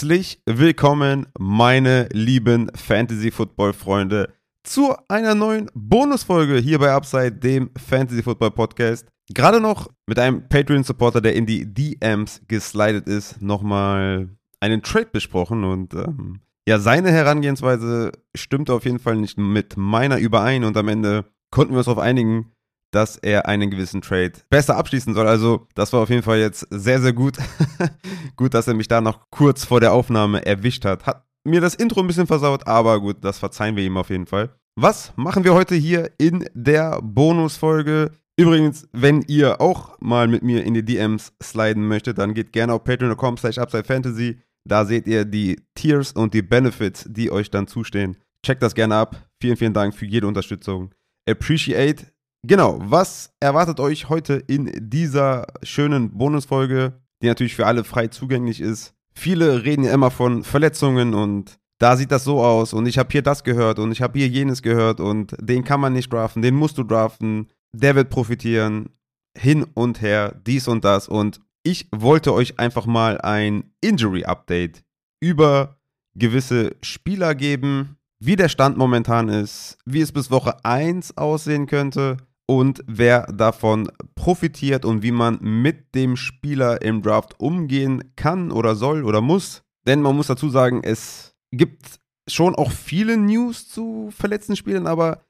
Herzlich willkommen, meine lieben Fantasy Football Freunde, zu einer neuen Bonusfolge hier bei Upside, dem Fantasy Football Podcast. Gerade noch mit einem Patreon-Supporter, der in die DMs geslidet ist, nochmal einen Trade besprochen und ähm, ja, seine Herangehensweise stimmte auf jeden Fall nicht mit meiner überein und am Ende konnten wir uns darauf einigen, dass er einen gewissen Trade besser abschließen soll. Also, das war auf jeden Fall jetzt sehr, sehr gut. gut, dass er mich da noch kurz vor der Aufnahme erwischt hat. Hat mir das Intro ein bisschen versaut, aber gut, das verzeihen wir ihm auf jeden Fall. Was machen wir heute hier in der Bonusfolge? Übrigens, wenn ihr auch mal mit mir in die DMs sliden möchtet, dann geht gerne auf patreon.com slash upsidefantasy. Da seht ihr die Tiers und die Benefits, die euch dann zustehen. Checkt das gerne ab. Vielen, vielen Dank für jede Unterstützung. Appreciate. Genau, was erwartet euch heute in dieser schönen Bonusfolge, die natürlich für alle frei zugänglich ist? Viele reden ja immer von Verletzungen und da sieht das so aus und ich habe hier das gehört und ich habe hier jenes gehört und den kann man nicht draften, den musst du draften, der wird profitieren, hin und her, dies und das und ich wollte euch einfach mal ein Injury-Update über gewisse Spieler geben, wie der Stand momentan ist, wie es bis Woche 1 aussehen könnte und wer davon profitiert und wie man mit dem Spieler im Draft umgehen kann oder soll oder muss. Denn man muss dazu sagen, es gibt schon auch viele News zu verletzten Spielern, aber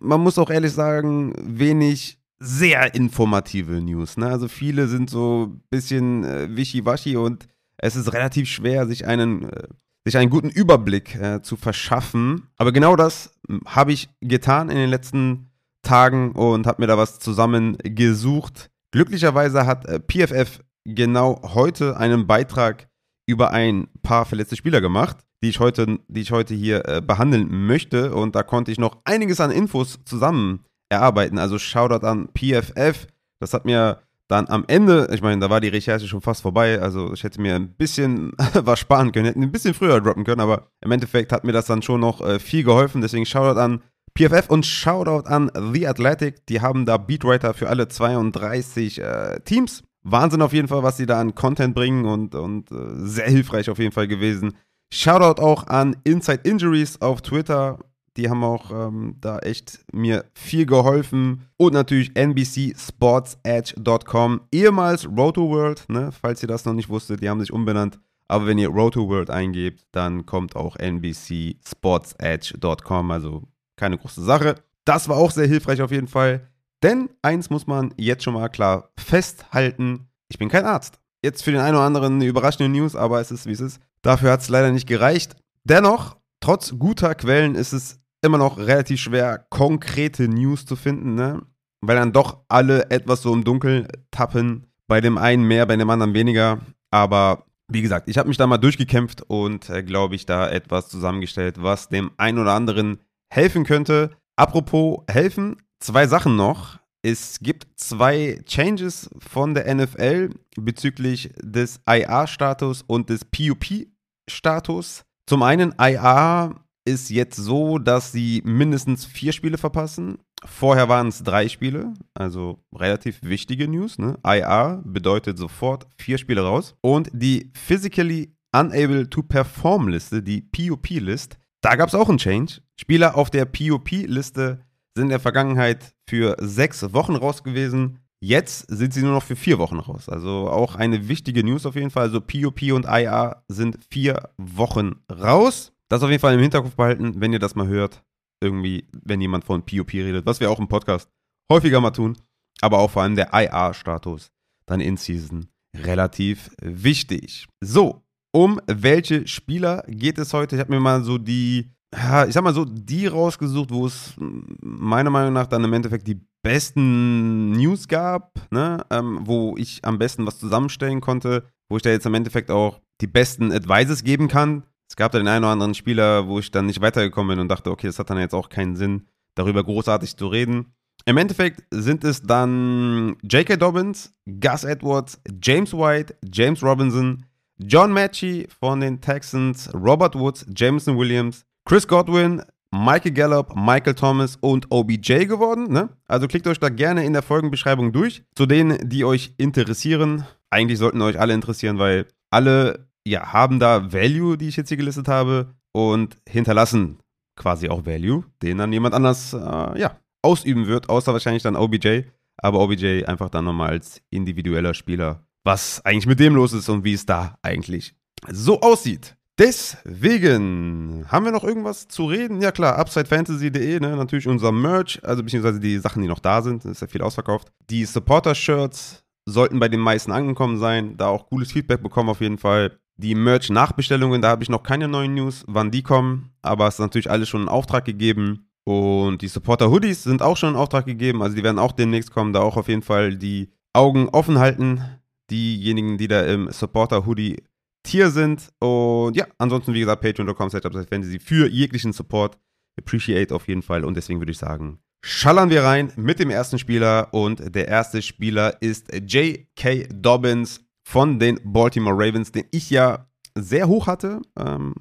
man muss auch ehrlich sagen, wenig sehr informative News. Ne? Also viele sind so ein bisschen äh, wischiwaschi und es ist relativ schwer, sich einen, äh, sich einen guten Überblick äh, zu verschaffen. Aber genau das habe ich getan in den letzten Tagen und habe mir da was zusammengesucht. Glücklicherweise hat äh, PFF genau heute einen Beitrag über ein paar verletzte Spieler gemacht, die ich heute, die ich heute hier äh, behandeln möchte. Und da konnte ich noch einiges an Infos zusammen erarbeiten. Also Shoutout an PFF. Das hat mir dann am Ende, ich meine, da war die Recherche schon fast vorbei, also ich hätte mir ein bisschen was sparen können, hätte ein bisschen früher droppen können, aber im Endeffekt hat mir das dann schon noch äh, viel geholfen. Deswegen Shoutout an PFF und Shoutout an The Athletic. Die haben da Beatwriter für alle 32 äh, Teams. Wahnsinn auf jeden Fall, was sie da an Content bringen und, und äh, sehr hilfreich auf jeden Fall gewesen. Shoutout auch an Inside Injuries auf Twitter. Die haben auch ähm, da echt mir viel geholfen. Und natürlich NBCSportsEdge.com, ehemals RotoWorld, ne, falls ihr das noch nicht wusstet, die haben sich umbenannt. Aber wenn ihr RotoWorld eingebt, dann kommt auch NBCSportsEdge.com, also keine große Sache. Das war auch sehr hilfreich auf jeden Fall. Denn eins muss man jetzt schon mal klar festhalten: Ich bin kein Arzt. Jetzt für den einen oder anderen eine überraschende News, aber es ist wie es ist. Dafür hat es leider nicht gereicht. Dennoch, trotz guter Quellen ist es immer noch relativ schwer, konkrete News zu finden, ne? Weil dann doch alle etwas so im Dunkeln tappen. Bei dem einen mehr, bei dem anderen weniger. Aber wie gesagt, ich habe mich da mal durchgekämpft und äh, glaube ich da etwas zusammengestellt, was dem einen oder anderen helfen könnte. Apropos helfen, zwei Sachen noch. Es gibt zwei Changes von der NFL bezüglich des IA-Status und des PUP-Status. Zum einen, IA ist jetzt so, dass sie mindestens vier Spiele verpassen. Vorher waren es drei Spiele, also relativ wichtige News. Ne? IA bedeutet sofort vier Spiele raus. Und die Physically Unable to Perform Liste, die PUP-List, da gab es auch einen Change. Spieler auf der PUP-Liste sind in der Vergangenheit für sechs Wochen raus gewesen. Jetzt sind sie nur noch für vier Wochen raus. Also auch eine wichtige News auf jeden Fall. Also PUP und IA sind vier Wochen raus. Das auf jeden Fall im Hinterkopf behalten, wenn ihr das mal hört. Irgendwie, wenn jemand von PUP redet, was wir auch im Podcast häufiger mal tun. Aber auch vor allem der IA-Status dann in Season relativ wichtig. So, um welche Spieler geht es heute? Ich habe mir mal so die, ich sag mal so, die rausgesucht, wo es meiner Meinung nach dann im Endeffekt die besten News gab, ne? Ähm, wo ich am besten was zusammenstellen konnte, wo ich da jetzt im Endeffekt auch die besten Advices geben kann. Es gab da den einen oder anderen Spieler, wo ich dann nicht weitergekommen bin und dachte, okay, das hat dann jetzt auch keinen Sinn, darüber großartig zu reden. Im Endeffekt sind es dann J.K. Dobbins, Gus Edwards, James White, James Robinson, John Matchy von den Texans, Robert Woods, Jameson Williams, Chris Godwin, Michael Gallup, Michael Thomas und OBJ geworden. Ne? Also klickt euch da gerne in der Folgenbeschreibung durch. Zu denen, die euch interessieren. Eigentlich sollten euch alle interessieren, weil alle ja, haben da Value, die ich jetzt hier gelistet habe, und hinterlassen quasi auch Value, den dann jemand anders, äh, ja, ausüben wird, außer wahrscheinlich dann OBJ. Aber OBJ einfach dann nochmal als individueller Spieler, was eigentlich mit dem los ist und wie es da eigentlich so aussieht. Deswegen haben wir noch irgendwas zu reden? Ja klar, UpsideFantasy.de, ne? natürlich unser Merch, also beziehungsweise die Sachen, die noch da sind, ist ja viel ausverkauft. Die Supporter-Shirts sollten bei den meisten angekommen sein, da auch cooles Feedback bekommen auf jeden Fall. Die Merch-Nachbestellungen, da habe ich noch keine neuen News, wann die kommen, aber es ist natürlich alles schon in Auftrag gegeben. Und die Supporter-Hoodies sind auch schon in Auftrag gegeben, also die werden auch demnächst kommen, da auch auf jeden Fall die Augen offen halten. Diejenigen, die da im Supporter-Hoodie Tier sind. Und ja, ansonsten, wie gesagt, patreon.com Fantasy für jeglichen Support. Appreciate auf jeden Fall. Und deswegen würde ich sagen, schallern wir rein mit dem ersten Spieler. Und der erste Spieler ist J.K. Dobbins von den Baltimore Ravens, den ich ja sehr hoch hatte. Ähm,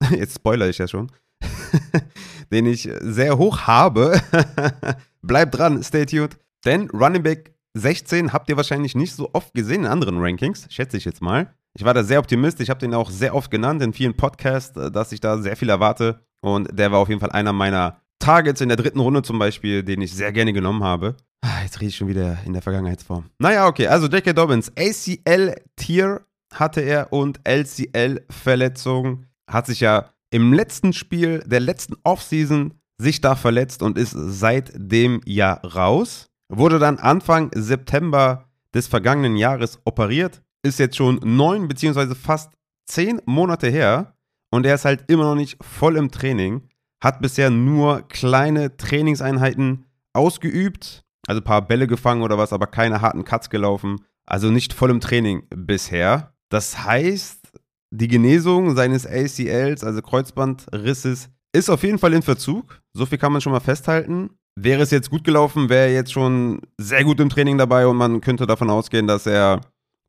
jetzt spoilere ich ja schon. den ich sehr hoch habe. Bleibt dran, stay tuned. Denn Running Back 16 habt ihr wahrscheinlich nicht so oft gesehen in anderen Rankings, schätze ich jetzt mal. Ich war da sehr optimistisch. Ich habe den auch sehr oft genannt in vielen Podcasts, äh, dass ich da sehr viel erwarte. Und der war auf jeden Fall einer meiner Targets in der dritten Runde zum Beispiel, den ich sehr gerne genommen habe. Ah, jetzt rede ich schon wieder in der Vergangenheitsform. Naja, okay. Also J.K. Dobbins, ACL-Tier hatte er und LCL-Verletzung. Hat sich ja im letzten Spiel der letzten Offseason sich da verletzt und ist seit dem Jahr raus. Wurde dann Anfang September des vergangenen Jahres operiert ist jetzt schon neun beziehungsweise fast zehn Monate her und er ist halt immer noch nicht voll im Training. Hat bisher nur kleine Trainingseinheiten ausgeübt, also ein paar Bälle gefangen oder was, aber keine harten Cuts gelaufen. Also nicht voll im Training bisher. Das heißt, die Genesung seines ACLs, also Kreuzbandrisses, ist auf jeden Fall in Verzug. So viel kann man schon mal festhalten. Wäre es jetzt gut gelaufen, wäre er jetzt schon sehr gut im Training dabei und man könnte davon ausgehen, dass er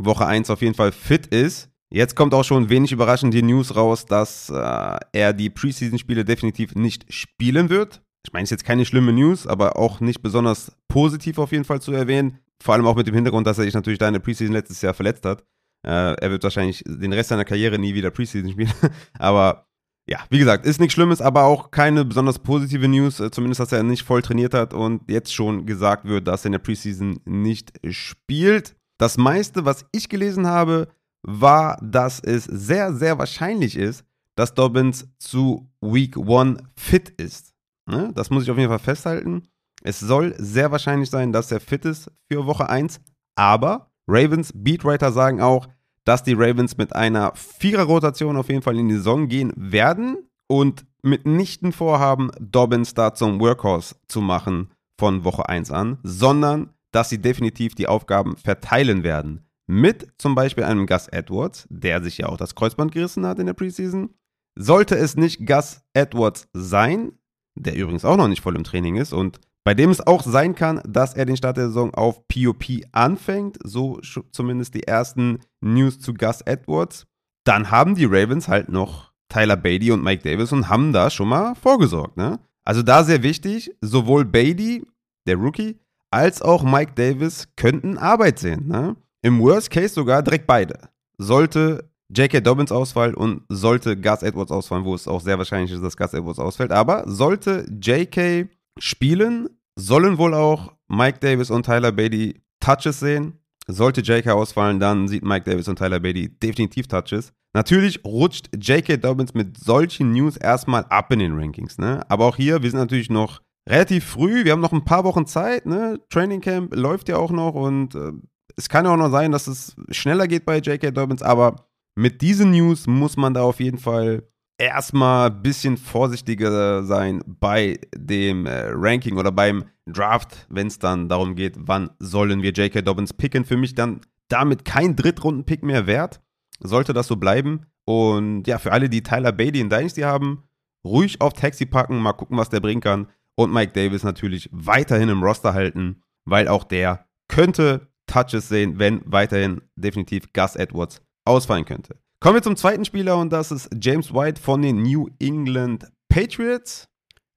Woche 1 auf jeden Fall fit ist. Jetzt kommt auch schon wenig überraschend die News raus, dass äh, er die Preseason-Spiele definitiv nicht spielen wird. Ich meine, es ist jetzt keine schlimme News, aber auch nicht besonders positiv auf jeden Fall zu erwähnen. Vor allem auch mit dem Hintergrund, dass er sich natürlich da in der Preseason letztes Jahr verletzt hat. Äh, er wird wahrscheinlich den Rest seiner Karriere nie wieder Preseason spielen. aber ja, wie gesagt, ist nichts Schlimmes, aber auch keine besonders positive News. Äh, zumindest, dass er nicht voll trainiert hat und jetzt schon gesagt wird, dass er in der Preseason nicht spielt. Das meiste, was ich gelesen habe, war, dass es sehr, sehr wahrscheinlich ist, dass Dobbins zu Week 1 fit ist. Ne? Das muss ich auf jeden Fall festhalten. Es soll sehr wahrscheinlich sein, dass er fit ist für Woche 1, aber Ravens Beatwriter sagen auch, dass die Ravens mit einer Vierer-Rotation auf jeden Fall in die Saison gehen werden und mitnichten vorhaben, Dobbins da zum Workhorse zu machen von Woche 1 an, sondern dass sie definitiv die Aufgaben verteilen werden. Mit zum Beispiel einem Gus Edwards, der sich ja auch das Kreuzband gerissen hat in der Preseason. Sollte es nicht Gus Edwards sein, der übrigens auch noch nicht voll im Training ist und bei dem es auch sein kann, dass er den Start der Saison auf POP anfängt, so zumindest die ersten News zu Gus Edwards, dann haben die Ravens halt noch Tyler Beatty und Mike Davis und haben da schon mal vorgesorgt. Ne? Also da sehr wichtig, sowohl Beatty, der Rookie, als auch Mike Davis könnten Arbeit sehen. Ne? Im Worst Case sogar direkt beide. Sollte J.K. Dobbins ausfallen und sollte Gus Edwards ausfallen, wo es auch sehr wahrscheinlich ist, dass Gus Edwards ausfällt. Aber sollte J.K. spielen, sollen wohl auch Mike Davis und Tyler Beatty Touches sehen. Sollte J.K. ausfallen, dann sieht Mike Davis und Tyler Beatty definitiv Touches. Natürlich rutscht J.K. Dobbins mit solchen News erstmal ab in den Rankings. Ne? Aber auch hier, wir sind natürlich noch relativ früh. Wir haben noch ein paar Wochen Zeit. Ne? Training Camp läuft ja auch noch und äh, es kann ja auch noch sein, dass es schneller geht bei J.K. Dobbins, aber mit diesen News muss man da auf jeden Fall erstmal ein bisschen vorsichtiger sein bei dem äh, Ranking oder beim Draft, wenn es dann darum geht, wann sollen wir J.K. Dobbins picken. Für mich dann damit kein Drittrunden-Pick mehr wert. Sollte das so bleiben. Und ja, für alle, die Tyler Beatty in Dynasty haben, ruhig auf Taxi packen, mal gucken, was der bringen kann und Mike Davis natürlich weiterhin im Roster halten, weil auch der könnte Touches sehen, wenn weiterhin definitiv Gus Edwards ausfallen könnte. Kommen wir zum zweiten Spieler und das ist James White von den New England Patriots.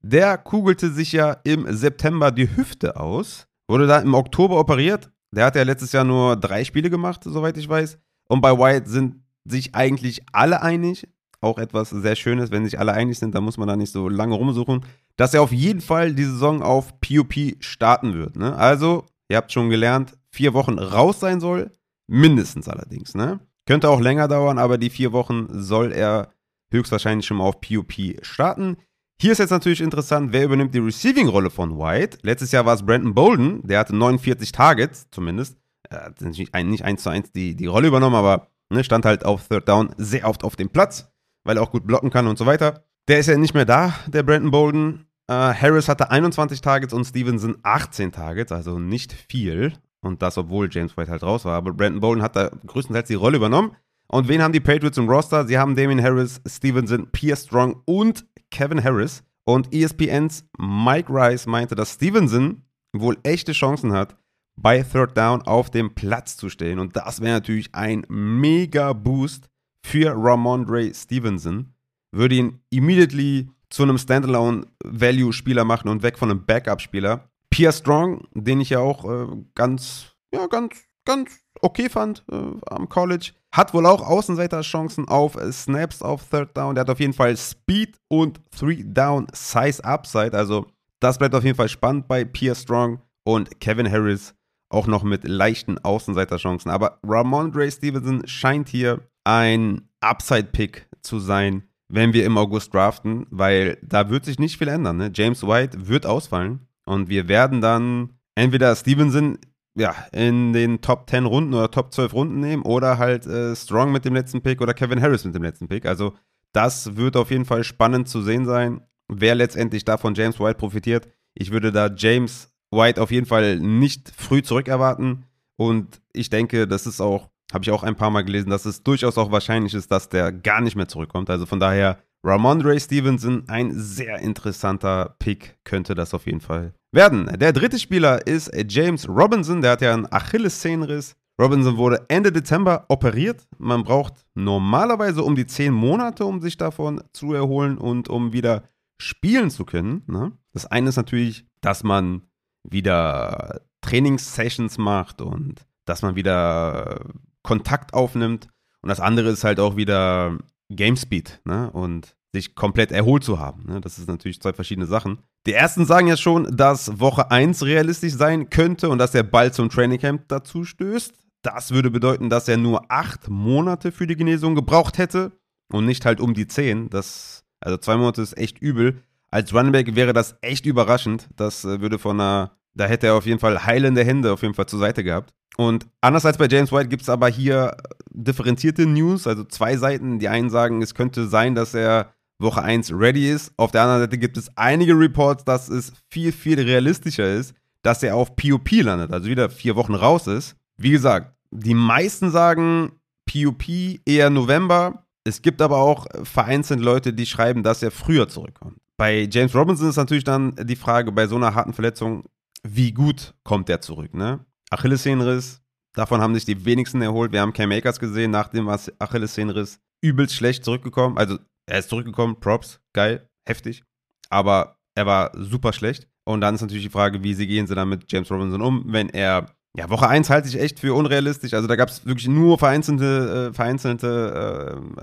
Der kugelte sich ja im September die Hüfte aus, wurde da im Oktober operiert. Der hat ja letztes Jahr nur drei Spiele gemacht, soweit ich weiß. Und bei White sind sich eigentlich alle einig. Auch etwas sehr Schönes, wenn sich alle einig sind, dann muss man da nicht so lange rumsuchen, dass er auf jeden Fall die Saison auf POP starten wird. Ne? Also, ihr habt schon gelernt, vier Wochen raus sein soll, mindestens allerdings. Ne? Könnte auch länger dauern, aber die vier Wochen soll er höchstwahrscheinlich schon mal auf POP starten. Hier ist jetzt natürlich interessant, wer übernimmt die Receiving-Rolle von White. Letztes Jahr war es Brandon Bolden, der hatte 49 Targets zumindest. Er hat nicht, nicht eins zu eins die, die Rolle übernommen, aber ne, stand halt auf Third Down sehr oft auf dem Platz, weil er auch gut blocken kann und so weiter. Der ist ja nicht mehr da, der Brandon Bolden. Äh, Harris hatte 21 Targets und Stevenson 18 Targets, also nicht viel. Und das, obwohl James White halt raus war. Aber Brandon Bolden hat da größtenteils die Rolle übernommen. Und wen haben die Patriots im Roster? Sie haben Damien Harris, Stevenson, Pierre Strong und Kevin Harris. Und ESPNs Mike Rice meinte, dass Stevenson wohl echte Chancen hat, bei Third Down auf dem Platz zu stehen. Und das wäre natürlich ein mega Boost für Ramondre Stevenson. Würde ihn immediately zu einem Standalone-Value-Spieler machen und weg von einem Backup-Spieler. Pierre Strong, den ich ja auch äh, ganz, ja, ganz, ganz okay fand äh, am College, hat wohl auch Außenseiterchancen auf Snaps auf Third Down. Der hat auf jeden Fall Speed und Three Down Size Upside. Also das bleibt auf jeden Fall spannend bei Pierre Strong und Kevin Harris auch noch mit leichten Außenseiterchancen. Aber Ramondre Stevenson scheint hier ein Upside-Pick zu sein, wenn wir im August draften, weil da wird sich nicht viel ändern. Ne? James White wird ausfallen und wir werden dann entweder Stevenson ja, in den Top 10 Runden oder Top 12 Runden nehmen oder halt äh, Strong mit dem letzten Pick oder Kevin Harris mit dem letzten Pick. Also das wird auf jeden Fall spannend zu sehen sein, wer letztendlich davon James White profitiert. Ich würde da James White auf jeden Fall nicht früh zurückerwarten und ich denke, das ist auch, habe ich auch ein paar Mal gelesen, dass es durchaus auch wahrscheinlich ist, dass der gar nicht mehr zurückkommt. Also von daher Ramondre Stevenson, ein sehr interessanter Pick könnte das auf jeden Fall werden. Der dritte Spieler ist James Robinson, der hat ja einen Achillessehnenriss. Robinson wurde Ende Dezember operiert. Man braucht normalerweise um die zehn Monate, um sich davon zu erholen und um wieder spielen zu können. Ne? Das eine ist natürlich, dass man wieder Trainingssessions macht und dass man wieder Kontakt aufnimmt. Und das andere ist halt auch wieder Gamespeed ne? und sich komplett erholt zu haben. Ne? Das ist natürlich zwei verschiedene Sachen. Die ersten sagen ja schon, dass Woche 1 realistisch sein könnte und dass er bald zum Trainingcamp dazu stößt. Das würde bedeuten, dass er nur acht Monate für die Genesung gebraucht hätte und nicht halt um die zehn. Das, also zwei Monate ist echt übel. Als Runback wäre das echt überraschend. Das äh, würde von einer, da hätte er auf jeden Fall heilende Hände auf jeden Fall zur Seite gehabt. Und anders als bei James White gibt es aber hier differenzierte News, also zwei Seiten. Die einen sagen, es könnte sein, dass er Woche 1 ready ist. Auf der anderen Seite gibt es einige Reports, dass es viel, viel realistischer ist, dass er auf POP landet, also wieder vier Wochen raus ist. Wie gesagt, die meisten sagen POP eher November. Es gibt aber auch vereinzelt Leute, die schreiben, dass er früher zurückkommt. Bei James Robinson ist natürlich dann die Frage, bei so einer harten Verletzung, wie gut kommt er zurück, ne? Achillessehnenriss, davon haben sich die wenigsten erholt. Wir haben Cam Akers gesehen, nach dem Achillessehnenriss übelst schlecht zurückgekommen. Also er ist zurückgekommen, Props, geil, heftig. Aber er war super schlecht. Und dann ist natürlich die Frage, wie sie gehen sie dann mit James Robinson um, wenn er. Ja, Woche 1 halte ich echt für unrealistisch. Also da gab es wirklich nur vereinzelte, äh, vereinzelte äh, ähm,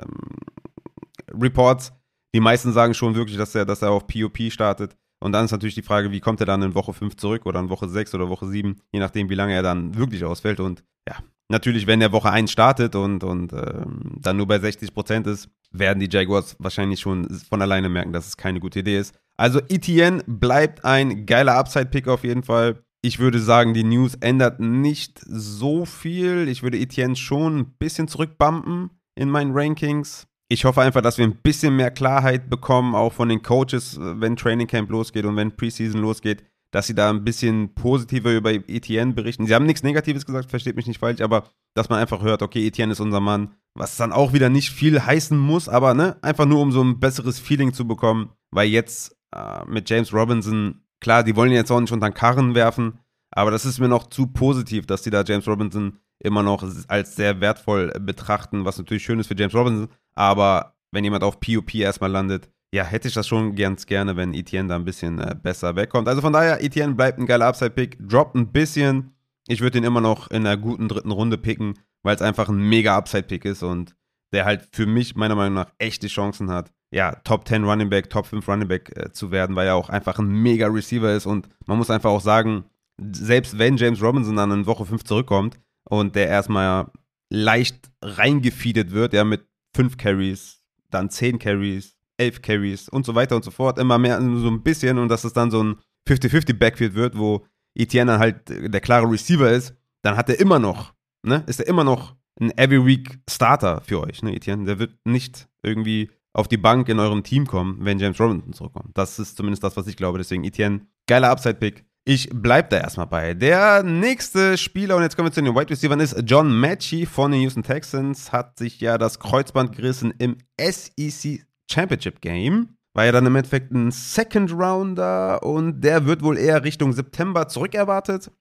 Reports. Die meisten sagen schon wirklich, dass er, dass er auf POP startet. Und dann ist natürlich die Frage, wie kommt er dann in Woche 5 zurück oder in Woche 6 oder Woche 7, je nachdem, wie lange er dann wirklich ausfällt. Und ja, natürlich, wenn er Woche 1 startet und, und ähm, dann nur bei 60 Prozent ist, werden die Jaguars wahrscheinlich schon von alleine merken, dass es keine gute Idee ist. Also ETN bleibt ein geiler Upside-Pick auf jeden Fall. Ich würde sagen, die News ändert nicht so viel. Ich würde ETN schon ein bisschen zurückbumpen in meinen Rankings. Ich hoffe einfach, dass wir ein bisschen mehr Klarheit bekommen, auch von den Coaches, wenn Training Camp losgeht und wenn Preseason losgeht, dass sie da ein bisschen positiver über ETN berichten. Sie haben nichts Negatives gesagt, versteht mich nicht falsch, aber dass man einfach hört, okay, ETN ist unser Mann, was dann auch wieder nicht viel heißen muss, aber ne, einfach nur um so ein besseres Feeling zu bekommen, weil jetzt äh, mit James Robinson, klar, die wollen jetzt auch nicht unter den Karren werfen, aber das ist mir noch zu positiv, dass die da James Robinson immer noch als sehr wertvoll betrachten, was natürlich schön ist für James Robinson, aber wenn jemand auf POP erstmal landet, ja, hätte ich das schon ganz gerne, wenn Etienne da ein bisschen äh, besser wegkommt. Also von daher, Etienne bleibt ein geiler Upside-Pick, droppt ein bisschen. Ich würde ihn immer noch in einer guten dritten Runde picken, weil es einfach ein mega Upside-Pick ist und der halt für mich meiner Meinung nach echte Chancen hat, ja, Top 10 Running Back, Top 5 Running Back äh, zu werden, weil er auch einfach ein mega Receiver ist und man muss einfach auch sagen, selbst wenn James Robinson dann in Woche 5 zurückkommt und der erstmal leicht reingefeedet wird, ja, mit 5 Carries, dann 10 Carries, 11 Carries und so weiter und so fort, immer mehr so ein bisschen und dass es dann so ein 50-50 Backfield wird, wo Etienne dann halt der klare Receiver ist, dann hat er immer noch, ne, ist er immer noch ein Every Week Starter für euch, ne, Etienne. Der wird nicht irgendwie auf die Bank in eurem Team kommen, wenn James Robinson zurückkommt. Das ist zumindest das, was ich glaube. Deswegen Etienne, geiler Upside-Pick. Ich bleib da erstmal bei. Der nächste Spieler, und jetzt kommen wir zu den Wide Receivers, ist John Matchy von den Houston Texans. Hat sich ja das Kreuzband gerissen im SEC Championship Game. War ja dann im Endeffekt ein Second Rounder und der wird wohl eher Richtung September zurückerwartet.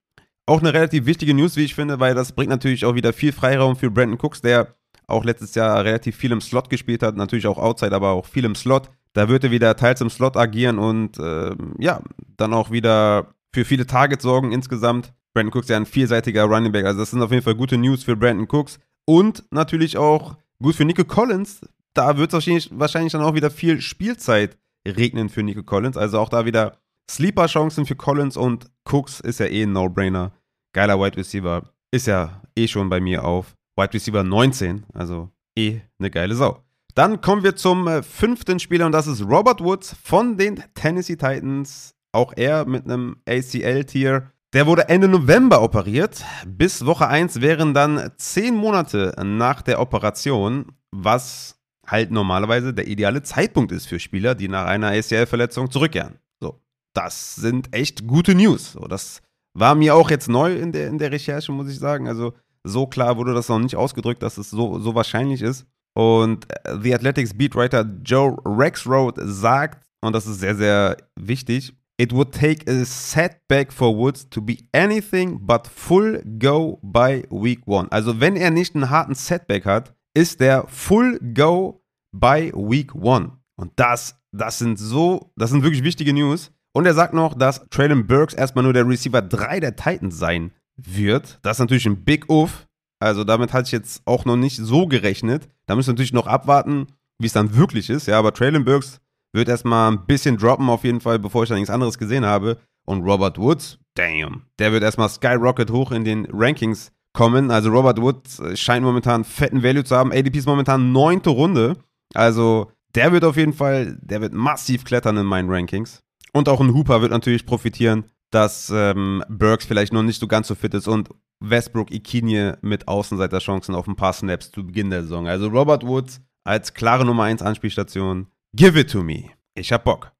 Auch eine relativ wichtige News, wie ich finde, weil das bringt natürlich auch wieder viel Freiraum für Brandon Cooks, der auch letztes Jahr relativ viel im Slot gespielt hat, natürlich auch Outside, aber auch viel im Slot. Da wird er wieder teils im Slot agieren und äh, ja, dann auch wieder für viele Targets sorgen insgesamt. Brandon Cooks ist ja ein vielseitiger Running Back, also das sind auf jeden Fall gute News für Brandon Cooks und natürlich auch gut für Nico Collins. Da wird es wahrscheinlich, wahrscheinlich dann auch wieder viel Spielzeit regnen für Nico Collins, also auch da wieder Sleeper-Chancen für Collins und Cooks ist ja eh ein No-Brainer. Geiler Wide Receiver. Ist ja eh schon bei mir auf Wide Receiver 19. Also eh eine geile Sau. Dann kommen wir zum äh, fünften Spieler und das ist Robert Woods von den Tennessee Titans. Auch er mit einem ACL-Tier. Der wurde Ende November operiert. Bis Woche 1 wären dann 10 Monate nach der Operation, was halt normalerweise der ideale Zeitpunkt ist für Spieler, die nach einer ACL-Verletzung zurückkehren das sind echt gute News. So, das war mir auch jetzt neu in der, in der Recherche, muss ich sagen. Also so klar wurde das noch nicht ausgedrückt, dass es so, so wahrscheinlich ist. Und äh, The Athletics Beatwriter Joe Rexroad sagt, und das ist sehr, sehr wichtig, It would take a setback for Woods to be anything but full go by week one. Also wenn er nicht einen harten Setback hat, ist der full go by week one. Und das, das sind so, das sind wirklich wichtige News. Und er sagt noch, dass Traylon Burks erstmal nur der Receiver 3 der Titans sein wird. Das ist natürlich ein Big Uff. Also damit hatte ich jetzt auch noch nicht so gerechnet. Da müssen wir natürlich noch abwarten, wie es dann wirklich ist. Ja, aber Traylon Burks wird erstmal ein bisschen droppen auf jeden Fall, bevor ich da nichts anderes gesehen habe. Und Robert Woods, damn, der wird erstmal skyrocket hoch in den Rankings kommen. Also Robert Woods scheint momentan fetten Value zu haben. ADP ist momentan neunte Runde. Also der wird auf jeden Fall, der wird massiv klettern in meinen Rankings. Und auch ein Hooper wird natürlich profitieren, dass ähm, Burks vielleicht noch nicht so ganz so fit ist und Westbrook Ikinie mit Außenseiterchancen auf ein paar Snaps zu Beginn der Saison. Also Robert Woods als klare Nummer 1 Anspielstation. Give it to me. Ich hab Bock.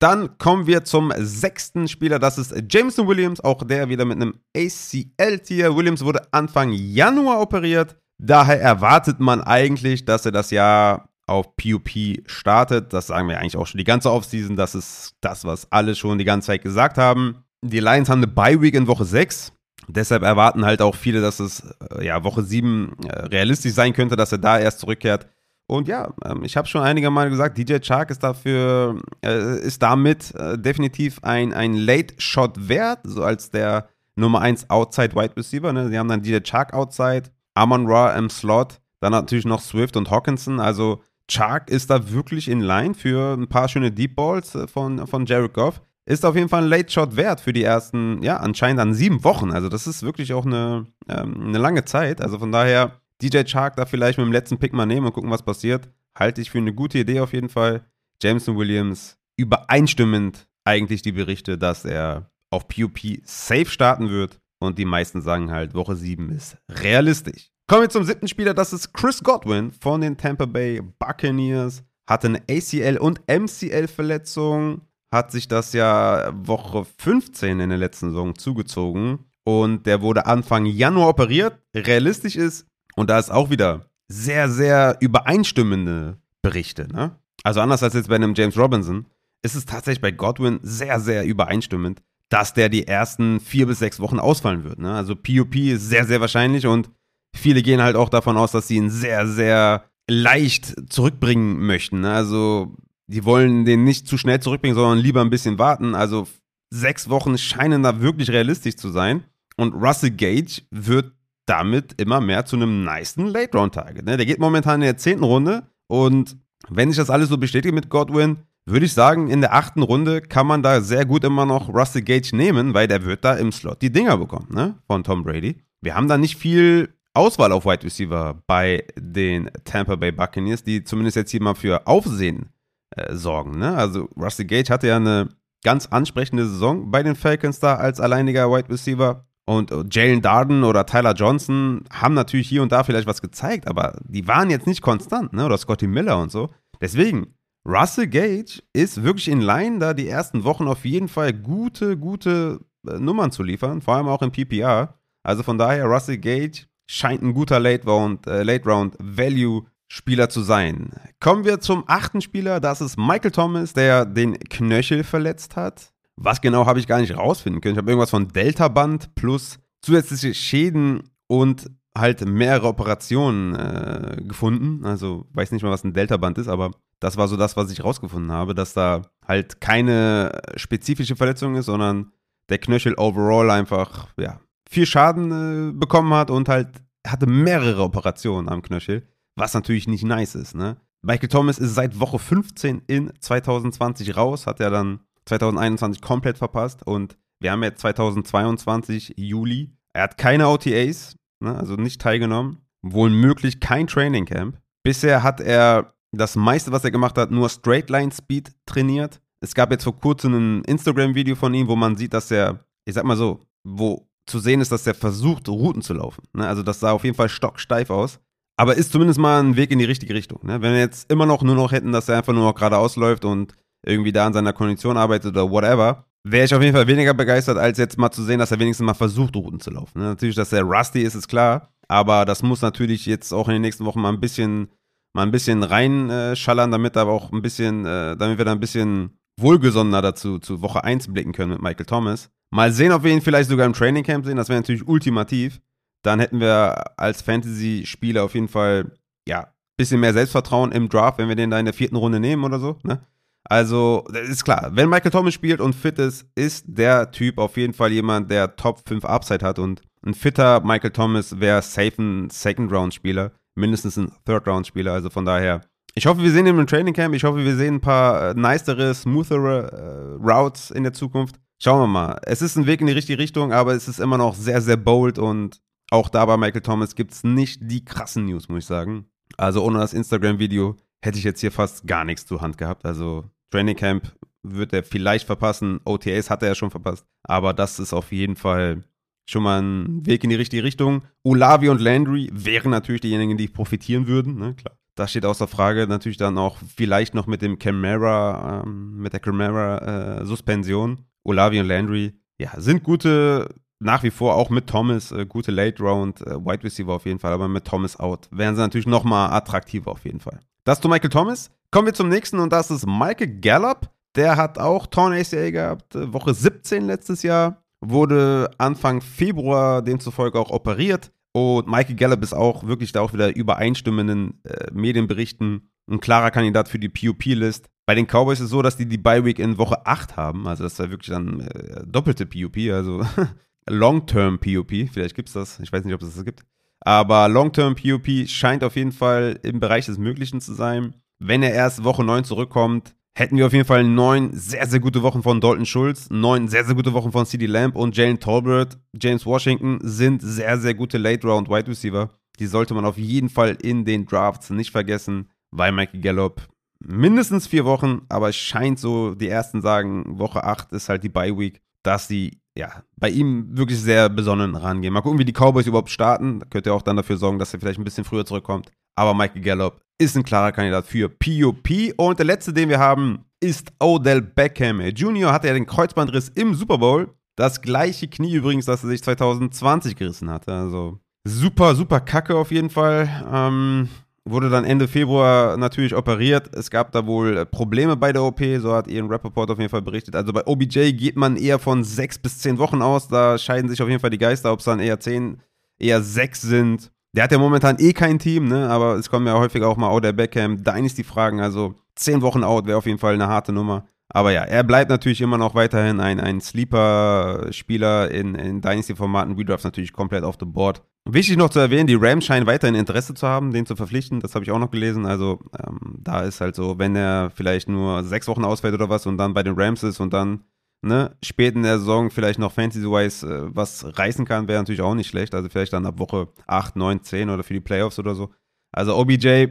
Dann kommen wir zum sechsten Spieler, das ist Jameson Williams, auch der wieder mit einem ACL-Tier. Williams wurde Anfang Januar operiert. Daher erwartet man eigentlich, dass er das Jahr auf PUP startet. Das sagen wir eigentlich auch schon die ganze Offseason. Das ist das, was alle schon die ganze Zeit gesagt haben. Die Lions haben eine Bye-Week in Woche 6. Deshalb erwarten halt auch viele, dass es äh, ja, Woche 7 äh, realistisch sein könnte, dass er da erst zurückkehrt. Und ja, ähm, ich habe schon einige Mal gesagt, DJ Chark ist dafür, äh, ist damit äh, definitiv ein, ein Late-Shot wert, so als der Nummer 1 Outside Wide Receiver. Ne? Sie haben dann DJ Chark Outside, Amon Ra im Slot, dann natürlich noch Swift und Hawkinson. Also Chark ist da wirklich in line für ein paar schöne Deep Balls äh, von, von Jared Goff. Ist auf jeden Fall ein Late Shot wert für die ersten, ja, anscheinend dann sieben Wochen. Also, das ist wirklich auch eine, ähm, eine lange Zeit. Also, von daher, DJ Chark da vielleicht mit dem letzten Pick mal nehmen und gucken, was passiert. Halte ich für eine gute Idee auf jeden Fall. Jameson Williams übereinstimmend eigentlich die Berichte, dass er auf PUP safe starten wird. Und die meisten sagen halt, Woche 7 ist realistisch. Kommen wir zum siebten Spieler, das ist Chris Godwin von den Tampa Bay Buccaneers. Hatte eine ACL- und MCL-Verletzung, hat sich das ja Woche 15 in der letzten Saison zugezogen und der wurde Anfang Januar operiert. Realistisch ist, und da ist auch wieder sehr, sehr übereinstimmende Berichte. Ne? Also anders als jetzt bei einem James Robinson, ist es tatsächlich bei Godwin sehr, sehr übereinstimmend, dass der die ersten vier bis sechs Wochen ausfallen wird. Ne? Also PUP ist sehr, sehr wahrscheinlich und viele gehen halt auch davon aus, dass sie ihn sehr, sehr leicht zurückbringen möchten. Ne? Also, die wollen den nicht zu schnell zurückbringen, sondern lieber ein bisschen warten. Also, sechs Wochen scheinen da wirklich realistisch zu sein. Und Russell Gage wird damit immer mehr zu einem niceen Late-Round-Target. Ne? Der geht momentan in der zehnten Runde und wenn sich das alles so bestätigt mit Godwin, würde ich sagen, in der achten Runde kann man da sehr gut immer noch Russell Gage nehmen, weil der wird da im Slot die Dinger bekommen, ne? Von Tom Brady. Wir haben da nicht viel Auswahl auf Wide Receiver bei den Tampa Bay Buccaneers, die zumindest jetzt hier mal für Aufsehen äh, sorgen, ne? Also Russell Gage hatte ja eine ganz ansprechende Saison bei den Falcons da als alleiniger Wide Receiver. Und Jalen Darden oder Tyler Johnson haben natürlich hier und da vielleicht was gezeigt, aber die waren jetzt nicht konstant, ne? Oder Scotty Miller und so. Deswegen, Russell Gage ist wirklich in Line, da die ersten Wochen auf jeden Fall gute, gute äh, Nummern zu liefern, vor allem auch im PPR. Also von daher, Russell Gage scheint ein guter Late Round, äh, Late Round Value Spieler zu sein. Kommen wir zum achten Spieler, das ist Michael Thomas, der den Knöchel verletzt hat. Was genau habe ich gar nicht rausfinden können. Ich habe irgendwas von Delta-Band plus zusätzliche Schäden und halt mehrere Operationen äh, gefunden. Also weiß nicht mal, was ein Delta-Band ist, aber das war so das, was ich rausgefunden habe, dass da halt keine spezifische Verletzung ist, sondern der Knöchel overall einfach, ja, viel Schaden äh, bekommen hat und halt hatte mehrere Operationen am Knöchel, was natürlich nicht nice ist, ne? Michael Thomas ist seit Woche 15 in 2020 raus, hat ja dann 2021 komplett verpasst und wir haben jetzt 2022 Juli. Er hat keine OTAs, ne, also nicht teilgenommen. Wohl möglich kein Training Camp. Bisher hat er das meiste, was er gemacht hat, nur Straight Line Speed trainiert. Es gab jetzt vor kurzem ein Instagram-Video von ihm, wo man sieht, dass er, ich sag mal so, wo zu sehen ist, dass er versucht, Routen zu laufen. Ne? Also das sah auf jeden Fall stocksteif aus. Aber ist zumindest mal ein Weg in die richtige Richtung. Ne? Wenn wir jetzt immer noch nur noch hätten, dass er einfach nur noch geradeaus läuft und irgendwie da an seiner Kondition arbeitet oder whatever, wäre ich auf jeden Fall weniger begeistert, als jetzt mal zu sehen, dass er wenigstens mal versucht, Routen zu laufen. Ne? Natürlich, dass er rusty ist, ist klar, aber das muss natürlich jetzt auch in den nächsten Wochen mal ein bisschen, mal ein bisschen reinschallern, äh, damit aber auch ein bisschen, äh, damit wir da ein bisschen wohlgesonnener dazu zu Woche 1 blicken können mit Michael Thomas. Mal sehen, ob wir ihn vielleicht sogar im Training Camp sehen, das wäre natürlich ultimativ. Dann hätten wir als Fantasy-Spieler auf jeden Fall, ja, bisschen mehr Selbstvertrauen im Draft, wenn wir den da in der vierten Runde nehmen oder so, ne? Also, ist klar, wenn Michael Thomas spielt und fit ist, ist der Typ auf jeden Fall jemand, der Top 5 Upside hat und ein fitter Michael Thomas wäre safe ein Second-Round-Spieler, mindestens ein Third-Round-Spieler, also von daher. Ich hoffe, wir sehen ihn im Training Camp. Ich hoffe, wir sehen ein paar äh, nicere, smoothere äh, Routes in der Zukunft. Schauen wir mal. Es ist ein Weg in die richtige Richtung, aber es ist immer noch sehr, sehr bold und auch da bei Michael Thomas gibt es nicht die krassen News, muss ich sagen. Also ohne das Instagram-Video hätte ich jetzt hier fast gar nichts zur Hand gehabt. Also Training Camp wird er vielleicht verpassen. OTAs hat er ja schon verpasst. Aber das ist auf jeden Fall schon mal ein Weg in die richtige Richtung. Olavi und Landry wären natürlich diejenigen, die profitieren würden. Ne? Klar. Das steht außer Frage. Natürlich dann auch vielleicht noch mit dem Camara, ähm, mit der Camara-Suspension. Äh, Olavi und Landry, ja, sind gute, nach wie vor auch mit Thomas, äh, gute Late Round, äh, Wide Receiver auf jeden Fall, aber mit Thomas out. Wären sie natürlich nochmal attraktiver auf jeden Fall. Das zu Michael Thomas. Kommen wir zum nächsten und das ist Michael Gallup. Der hat auch Torn ACA gehabt, äh, Woche 17 letztes Jahr. Wurde Anfang Februar demzufolge auch operiert. Und Michael Gallup ist auch wirklich da auch wieder übereinstimmenden äh, Medienberichten ein klarer Kandidat für die PUP-List. Bei den Cowboys ist es so, dass die die Bye Week in Woche 8 haben. Also das ist ja wirklich dann äh, doppelte PUP, also Long-Term PUP. Vielleicht gibt es das. Ich weiß nicht, ob es das gibt. Aber Long-Term POP scheint auf jeden Fall im Bereich des Möglichen zu sein. Wenn er erst Woche 9 zurückkommt, hätten wir auf jeden Fall neun sehr, sehr gute Wochen von Dalton Schulz, neun sehr, sehr gute Wochen von CD Lamb und Jalen Tolbert, James Washington sind sehr, sehr gute Late-Round Wide Receiver. Die sollte man auf jeden Fall in den Drafts nicht vergessen, weil Mikey Gallup mindestens vier Wochen, aber es scheint so, die ersten sagen, Woche 8 ist halt die Bye Week, dass sie ja, bei ihm wirklich sehr besonnen rangehen. Mal gucken, wie die Cowboys überhaupt starten. Da könnte er auch dann dafür sorgen, dass er vielleicht ein bisschen früher zurückkommt. Aber Michael Gallup ist ein klarer Kandidat für POP. Und der letzte, den wir haben, ist Odell Beckham. Junior hatte ja den Kreuzbandriss im Super Bowl. Das gleiche Knie übrigens, das er sich 2020 gerissen hatte. Also super, super kacke auf jeden Fall. Ähm, wurde dann Ende Februar natürlich operiert. Es gab da wohl äh, Probleme bei der OP, so hat Ian Rappaport auf jeden Fall berichtet. Also bei OBJ geht man eher von sechs bis zehn Wochen aus. Da scheiden sich auf jeden Fall die Geister, ob es dann eher zehn, eher sechs sind. Der hat ja momentan eh kein Team, ne? Aber es kommen ja häufig auch mal Oder Beckham Dynasty-Fragen. Also zehn Wochen out wäre auf jeden Fall eine harte Nummer. Aber ja, er bleibt natürlich immer noch weiterhin ein, ein Sleeper-Spieler in, in Dynasty-Formaten. Redraft natürlich komplett auf dem Board. Wichtig noch zu erwähnen, die Rams scheinen weiterhin Interesse zu haben, den zu verpflichten. Das habe ich auch noch gelesen. Also ähm, da ist halt so, wenn er vielleicht nur sechs Wochen ausfällt oder was und dann bei den Rams ist und dann ne, spät in der Saison vielleicht noch Fantasy-wise äh, was reißen kann, wäre natürlich auch nicht schlecht. Also vielleicht dann ab Woche 8, 9, 10 oder für die Playoffs oder so. Also OBJ,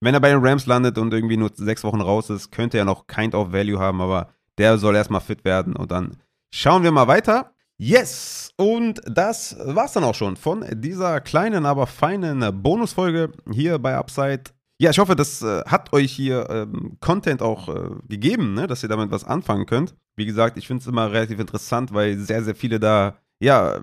wenn er bei den Rams landet und irgendwie nur sechs Wochen raus ist, könnte er noch kind of Value haben, aber der soll erstmal fit werden und dann schauen wir mal weiter. Yes! Und das war's dann auch schon von dieser kleinen, aber feinen Bonusfolge hier bei Upside. Ja, ich hoffe, das äh, hat euch hier ähm, Content auch äh, gegeben, ne? dass ihr damit was anfangen könnt. Wie gesagt, ich finde es immer relativ interessant, weil sehr, sehr viele da, ja,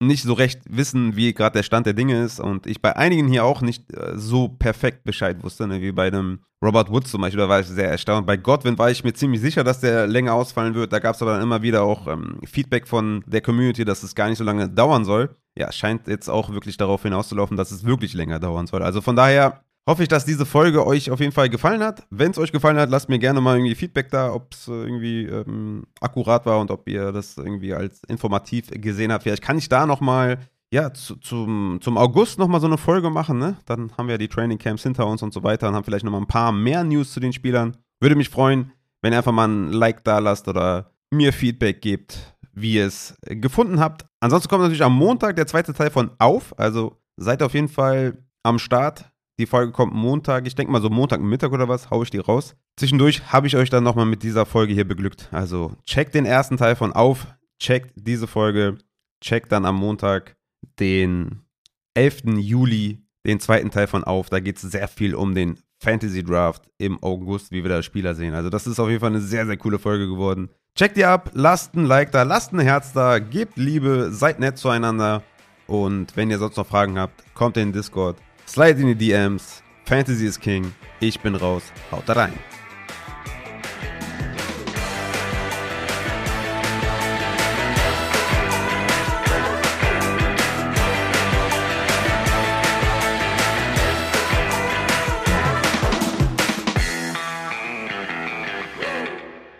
nicht so recht wissen, wie gerade der Stand der Dinge ist und ich bei einigen hier auch nicht äh, so perfekt Bescheid wusste, ne, wie bei dem Robert Woods zum Beispiel, da war ich sehr erstaunt. Bei Godwin war ich mir ziemlich sicher, dass der länger ausfallen wird. Da gab es aber dann immer wieder auch ähm, Feedback von der Community, dass es gar nicht so lange dauern soll. Ja, scheint jetzt auch wirklich darauf hinauszulaufen, dass es wirklich länger dauern soll. Also von daher hoffe ich, dass diese Folge euch auf jeden Fall gefallen hat. Wenn es euch gefallen hat, lasst mir gerne mal irgendwie Feedback da, ob es äh, irgendwie ähm, akkurat war und ob ihr das irgendwie als informativ gesehen habt. Vielleicht kann ich da nochmal, ja, zu, zum, zum August nochmal so eine Folge machen, ne? Dann haben wir die Training Camps hinter uns und so weiter und haben vielleicht nochmal ein paar mehr News zu den Spielern. Würde mich freuen, wenn ihr einfach mal ein Like da lasst oder mir Feedback gebt, wie ihr es gefunden habt. Ansonsten kommt natürlich am Montag der zweite Teil von Auf, also seid auf jeden Fall am Start die Folge kommt Montag, ich denke mal so Montagmittag oder was, haue ich die raus. Zwischendurch habe ich euch dann nochmal mit dieser Folge hier beglückt. Also checkt den ersten Teil von auf, checkt diese Folge, checkt dann am Montag den 11. Juli den zweiten Teil von auf. Da geht es sehr viel um den Fantasy Draft im August, wie wir da Spieler sehen. Also das ist auf jeden Fall eine sehr, sehr coole Folge geworden. Checkt ihr ab, lasst ein Like da, lasst ein Herz da, gebt Liebe, seid nett zueinander. Und wenn ihr sonst noch Fragen habt, kommt in den Discord. Slide in die DMs. Fantasy is King. Ich bin raus. Haut rein.